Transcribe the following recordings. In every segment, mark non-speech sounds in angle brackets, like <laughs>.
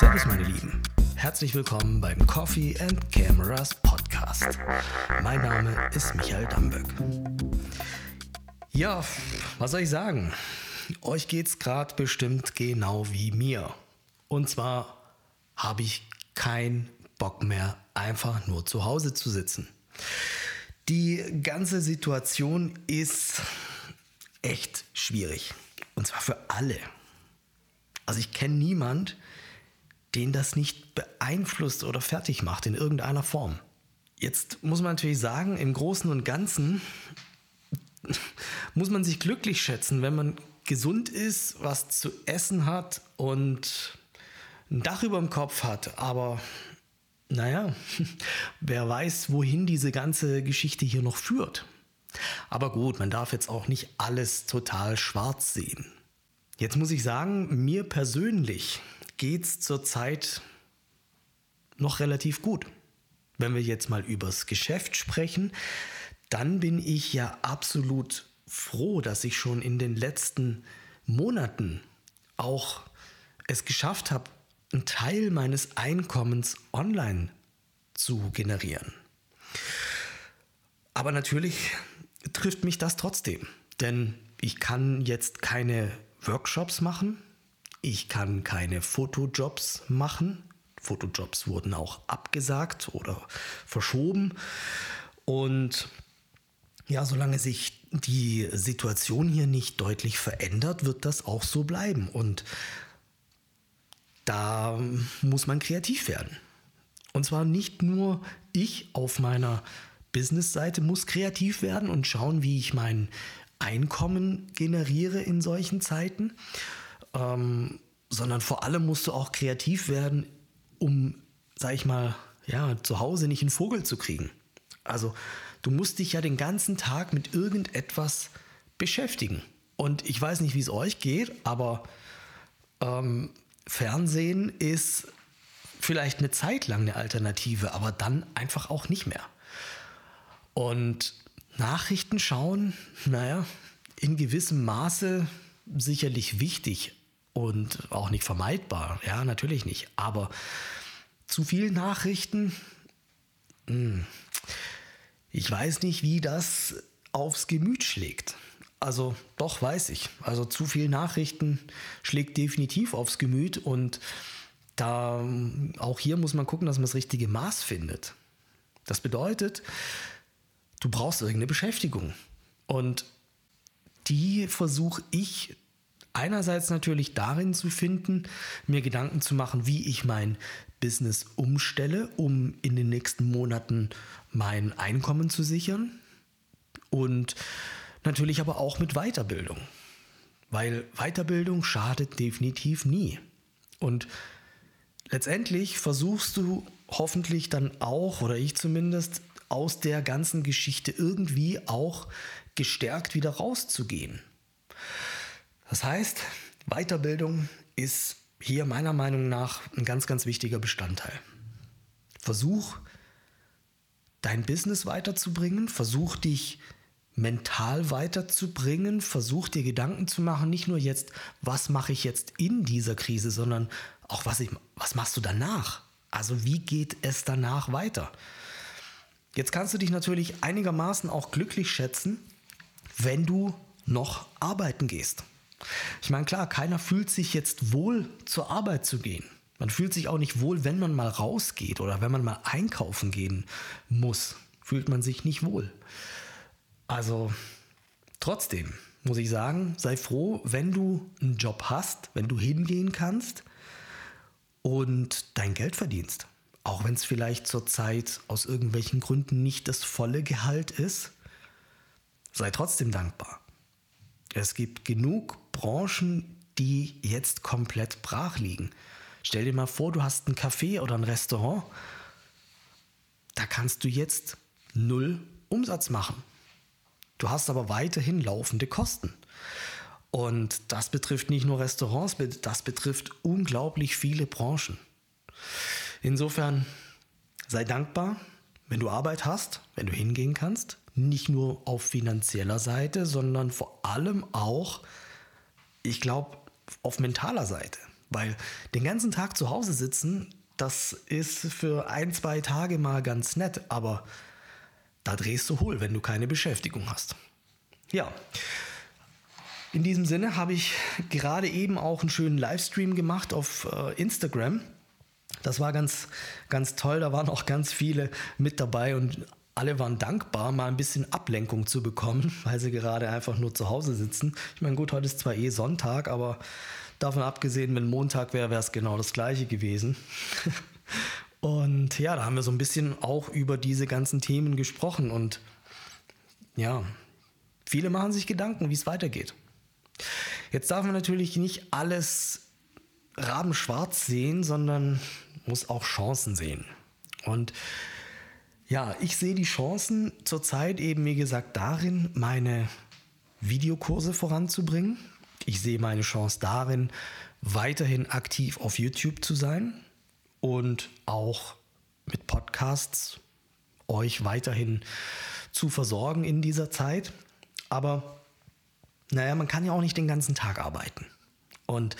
Servus meine Lieben, herzlich willkommen beim Coffee and Cameras Podcast. Mein Name ist Michael Damböck. Ja, was soll ich sagen? Euch geht's gerade bestimmt genau wie mir. Und zwar habe ich keinen Bock mehr, einfach nur zu Hause zu sitzen. Die ganze Situation ist echt schwierig. Und zwar für alle. Also ich kenne niemand, den das nicht beeinflusst oder fertig macht in irgendeiner Form. Jetzt muss man natürlich sagen, im Großen und Ganzen <laughs> muss man sich glücklich schätzen, wenn man gesund ist, was zu essen hat und ein Dach über dem Kopf hat. Aber naja, <laughs> wer weiß, wohin diese ganze Geschichte hier noch führt. Aber gut, man darf jetzt auch nicht alles total schwarz sehen. Jetzt muss ich sagen, mir persönlich geht es zurzeit noch relativ gut. Wenn wir jetzt mal übers Geschäft sprechen, dann bin ich ja absolut froh, dass ich schon in den letzten Monaten auch es geschafft habe, einen Teil meines Einkommens online zu generieren. Aber natürlich trifft mich das trotzdem, denn ich kann jetzt keine Workshops machen, ich kann keine Fotojobs machen. Fotojobs wurden auch abgesagt oder verschoben. Und ja, solange sich die Situation hier nicht deutlich verändert, wird das auch so bleiben. Und da muss man kreativ werden. Und zwar nicht nur ich auf meiner Business-Seite muss kreativ werden und schauen, wie ich mein Einkommen generiere in solchen Zeiten, ähm, sondern vor allem musst du auch kreativ werden, um, sag ich mal, ja, zu Hause nicht einen Vogel zu kriegen. Also du musst dich ja den ganzen Tag mit irgendetwas beschäftigen. Und ich weiß nicht, wie es euch geht, aber ähm, Fernsehen ist vielleicht eine Zeit lang eine Alternative, aber dann einfach auch nicht mehr. Und Nachrichten schauen, naja, in gewissem Maße sicherlich wichtig und auch nicht vermeidbar. Ja, natürlich nicht. Aber zu viel Nachrichten, hm, ich weiß nicht, wie das aufs Gemüt schlägt. Also doch weiß ich. Also zu viel Nachrichten schlägt definitiv aufs Gemüt und da auch hier muss man gucken, dass man das richtige Maß findet. Das bedeutet, du brauchst irgendeine Beschäftigung und die versuche ich einerseits natürlich darin zu finden, mir Gedanken zu machen, wie ich mein Business umstelle, um in den nächsten Monaten mein Einkommen zu sichern und Natürlich aber auch mit Weiterbildung. Weil Weiterbildung schadet definitiv nie. Und letztendlich versuchst du hoffentlich dann auch, oder ich zumindest, aus der ganzen Geschichte irgendwie auch gestärkt wieder rauszugehen. Das heißt, Weiterbildung ist hier meiner Meinung nach ein ganz, ganz wichtiger Bestandteil. Versuch, dein Business weiterzubringen, versuch dich mental weiterzubringen. Versuch dir Gedanken zu machen, nicht nur jetzt, was mache ich jetzt in dieser Krise, sondern auch, was, ich, was machst du danach? Also wie geht es danach weiter? Jetzt kannst du dich natürlich einigermaßen auch glücklich schätzen, wenn du noch arbeiten gehst. Ich meine, klar, keiner fühlt sich jetzt wohl zur Arbeit zu gehen. Man fühlt sich auch nicht wohl, wenn man mal rausgeht oder wenn man mal einkaufen gehen muss. Fühlt man sich nicht wohl. Also trotzdem muss ich sagen, sei froh, wenn du einen Job hast, wenn du hingehen kannst und dein Geld verdienst. Auch wenn es vielleicht zurzeit aus irgendwelchen Gründen nicht das volle Gehalt ist, sei trotzdem dankbar. Es gibt genug Branchen, die jetzt komplett brach liegen. Stell dir mal vor, du hast ein Café oder ein Restaurant. Da kannst du jetzt null Umsatz machen. Du hast aber weiterhin laufende Kosten. Und das betrifft nicht nur Restaurants, das betrifft unglaublich viele Branchen. Insofern sei dankbar, wenn du Arbeit hast, wenn du hingehen kannst. Nicht nur auf finanzieller Seite, sondern vor allem auch ich glaube, auf mentaler Seite. Weil den ganzen Tag zu Hause sitzen, das ist für ein, zwei Tage mal ganz nett, aber da drehst du hohl, wenn du keine Beschäftigung hast. Ja. In diesem Sinne habe ich gerade eben auch einen schönen Livestream gemacht auf äh, Instagram. Das war ganz, ganz toll. Da waren auch ganz viele mit dabei und alle waren dankbar, mal ein bisschen Ablenkung zu bekommen, <laughs> weil sie gerade einfach nur zu Hause sitzen. Ich meine, gut, heute ist zwar eh Sonntag, aber davon abgesehen, wenn Montag wäre, wäre es genau das gleiche gewesen. <laughs> Und ja, da haben wir so ein bisschen auch über diese ganzen Themen gesprochen und ja, viele machen sich Gedanken, wie es weitergeht. Jetzt darf man natürlich nicht alles rabenschwarz sehen, sondern muss auch Chancen sehen. Und ja, ich sehe die Chancen zurzeit eben, wie gesagt, darin, meine Videokurse voranzubringen. Ich sehe meine Chance darin, weiterhin aktiv auf YouTube zu sein und auch mit Podcasts euch weiterhin zu versorgen in dieser Zeit. Aber naja, man kann ja auch nicht den ganzen Tag arbeiten. Und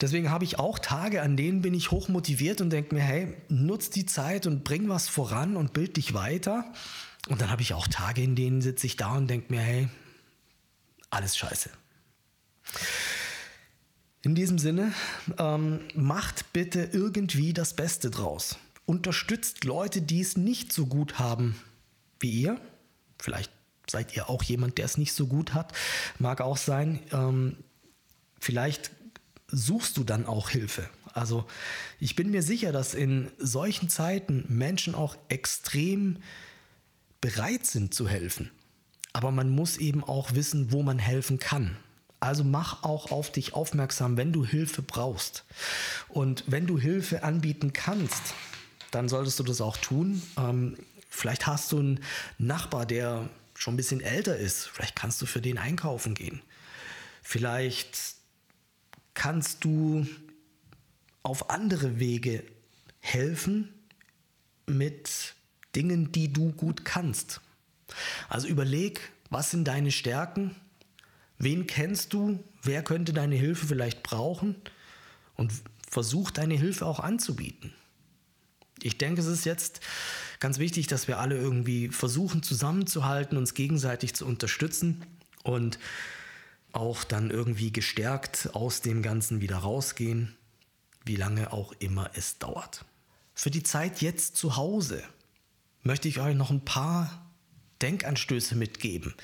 deswegen habe ich auch Tage, an denen bin ich hochmotiviert und denke mir, hey, nutz die Zeit und bring was voran und bild dich weiter. Und dann habe ich auch Tage, in denen sitze ich da und denke mir, hey, alles scheiße. In diesem Sinne, ähm, macht bitte irgendwie das Beste draus. Unterstützt Leute, die es nicht so gut haben wie ihr. Vielleicht seid ihr auch jemand, der es nicht so gut hat. Mag auch sein. Ähm, vielleicht suchst du dann auch Hilfe. Also ich bin mir sicher, dass in solchen Zeiten Menschen auch extrem bereit sind zu helfen. Aber man muss eben auch wissen, wo man helfen kann. Also mach auch auf dich aufmerksam, wenn du Hilfe brauchst. Und wenn du Hilfe anbieten kannst, dann solltest du das auch tun. Ähm, vielleicht hast du einen Nachbar, der schon ein bisschen älter ist. Vielleicht kannst du für den einkaufen gehen. Vielleicht kannst du auf andere Wege helfen mit Dingen, die du gut kannst. Also überleg, was sind deine Stärken, Wen kennst du? Wer könnte deine Hilfe vielleicht brauchen? Und versuch deine Hilfe auch anzubieten. Ich denke, es ist jetzt ganz wichtig, dass wir alle irgendwie versuchen zusammenzuhalten, uns gegenseitig zu unterstützen und auch dann irgendwie gestärkt aus dem Ganzen wieder rausgehen, wie lange auch immer es dauert. Für die Zeit jetzt zu Hause möchte ich euch noch ein paar Denkanstöße mitgeben,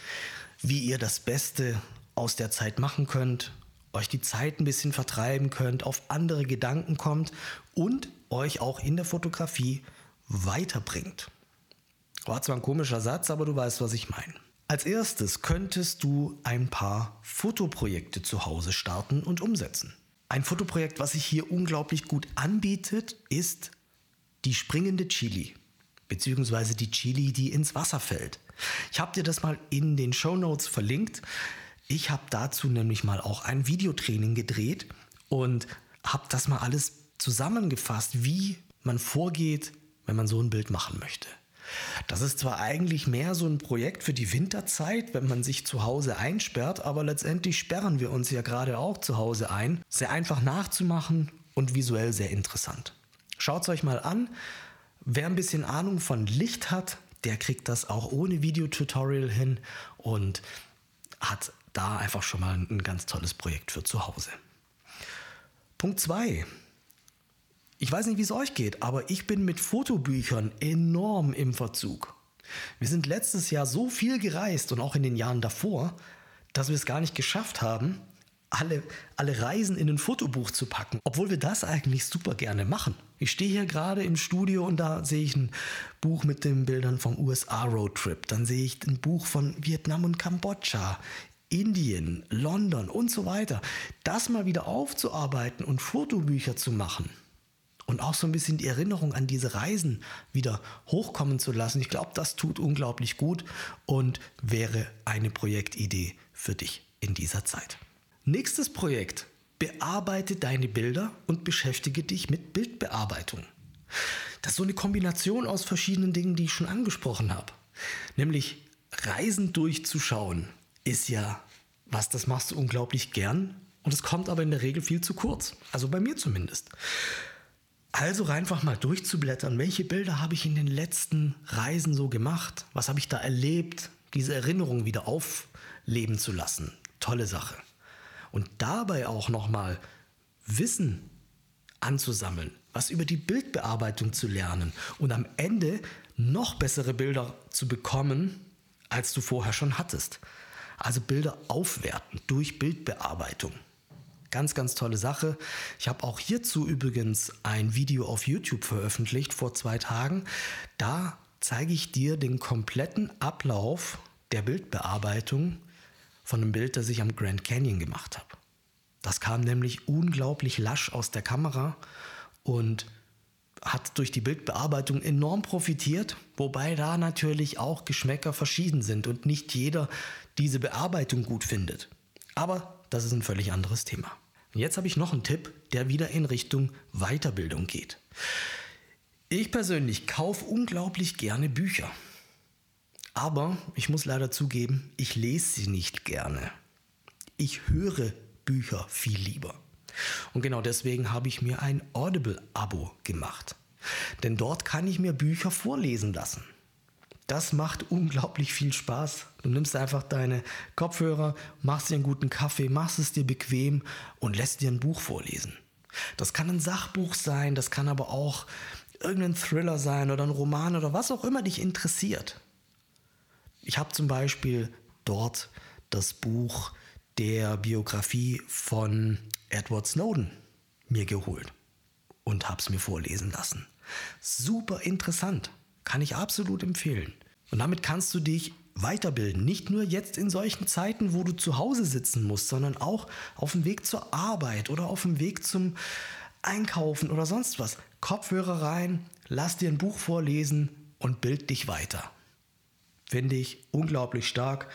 wie ihr das Beste aus der Zeit machen könnt, euch die Zeit ein bisschen vertreiben könnt, auf andere Gedanken kommt und euch auch in der Fotografie weiterbringt. War zwar ein komischer Satz, aber du weißt, was ich meine. Als erstes könntest du ein paar Fotoprojekte zu Hause starten und umsetzen. Ein Fotoprojekt, was sich hier unglaublich gut anbietet, ist die springende Chili, beziehungsweise die Chili, die ins Wasser fällt. Ich habe dir das mal in den Show Notes verlinkt. Ich habe dazu nämlich mal auch ein Videotraining gedreht und habe das mal alles zusammengefasst, wie man vorgeht, wenn man so ein Bild machen möchte. Das ist zwar eigentlich mehr so ein Projekt für die Winterzeit, wenn man sich zu Hause einsperrt, aber letztendlich sperren wir uns ja gerade auch zu Hause ein. Sehr einfach nachzumachen und visuell sehr interessant. Schaut es euch mal an. Wer ein bisschen Ahnung von Licht hat, der kriegt das auch ohne Videotutorial hin und hat da einfach schon mal ein ganz tolles Projekt für zu Hause. Punkt 2. Ich weiß nicht, wie es euch geht, aber ich bin mit Fotobüchern enorm im Verzug. Wir sind letztes Jahr so viel gereist und auch in den Jahren davor, dass wir es gar nicht geschafft haben, alle, alle Reisen in ein Fotobuch zu packen, obwohl wir das eigentlich super gerne machen. Ich stehe hier gerade im Studio und da sehe ich ein Buch mit den Bildern vom USA Roadtrip. Dann sehe ich ein Buch von Vietnam und Kambodscha. Indien, London und so weiter, das mal wieder aufzuarbeiten und Fotobücher zu machen und auch so ein bisschen die Erinnerung an diese Reisen wieder hochkommen zu lassen, ich glaube, das tut unglaublich gut und wäre eine Projektidee für dich in dieser Zeit. Nächstes Projekt. Bearbeite deine Bilder und beschäftige dich mit Bildbearbeitung. Das ist so eine Kombination aus verschiedenen Dingen, die ich schon angesprochen habe. Nämlich Reisen durchzuschauen, ist ja was das machst du unglaublich gern und es kommt aber in der Regel viel zu kurz. Also bei mir zumindest. Also einfach mal durchzublättern, welche Bilder habe ich in den letzten Reisen so gemacht? Was habe ich da erlebt? Diese Erinnerung wieder aufleben zu lassen. Tolle Sache. Und dabei auch nochmal Wissen anzusammeln, was über die Bildbearbeitung zu lernen und am Ende noch bessere Bilder zu bekommen, als du vorher schon hattest. Also Bilder aufwerten durch Bildbearbeitung. Ganz, ganz tolle Sache. Ich habe auch hierzu übrigens ein Video auf YouTube veröffentlicht vor zwei Tagen. Da zeige ich dir den kompletten Ablauf der Bildbearbeitung von einem Bild, das ich am Grand Canyon gemacht habe. Das kam nämlich unglaublich lasch aus der Kamera und hat durch die Bildbearbeitung enorm profitiert, wobei da natürlich auch Geschmäcker verschieden sind und nicht jeder diese Bearbeitung gut findet. Aber das ist ein völlig anderes Thema. Jetzt habe ich noch einen Tipp, der wieder in Richtung Weiterbildung geht. Ich persönlich kaufe unglaublich gerne Bücher. Aber ich muss leider zugeben, ich lese sie nicht gerne. Ich höre Bücher viel lieber. Und genau deswegen habe ich mir ein Audible-Abo gemacht. Denn dort kann ich mir Bücher vorlesen lassen. Das macht unglaublich viel Spaß. Du nimmst einfach deine Kopfhörer, machst dir einen guten Kaffee, machst es dir bequem und lässt dir ein Buch vorlesen. Das kann ein Sachbuch sein, das kann aber auch irgendein Thriller sein oder ein Roman oder was auch immer dich interessiert. Ich habe zum Beispiel dort das Buch der Biografie von Edward Snowden mir geholt und habe es mir vorlesen lassen. Super interessant. Kann ich absolut empfehlen. Und damit kannst du dich weiterbilden. Nicht nur jetzt in solchen Zeiten, wo du zu Hause sitzen musst, sondern auch auf dem Weg zur Arbeit oder auf dem Weg zum Einkaufen oder sonst was. Kopfhörer rein, lass dir ein Buch vorlesen und bild dich weiter. Finde ich unglaublich stark.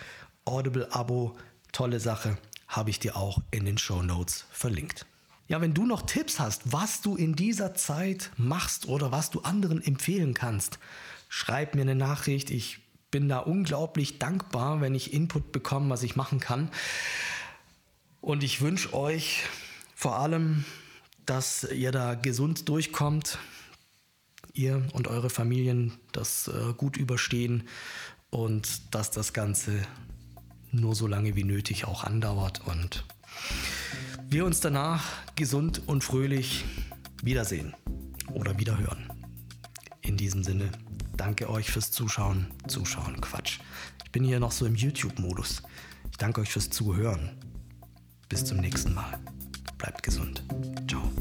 Audible-Abo, tolle Sache, habe ich dir auch in den Show Notes verlinkt. Ja, wenn du noch Tipps hast, was du in dieser Zeit machst oder was du anderen empfehlen kannst, schreib mir eine Nachricht. Ich bin da unglaublich dankbar, wenn ich Input bekomme, was ich machen kann. Und ich wünsche euch vor allem, dass ihr da gesund durchkommt, ihr und eure Familien das äh, gut überstehen und dass das Ganze nur so lange wie nötig auch andauert und wir uns danach gesund und fröhlich wiedersehen oder wiederhören. In diesem Sinne, danke euch fürs Zuschauen. Zuschauen, Quatsch. Ich bin hier noch so im YouTube-Modus. Ich danke euch fürs Zuhören. Bis zum nächsten Mal. Bleibt gesund. Ciao.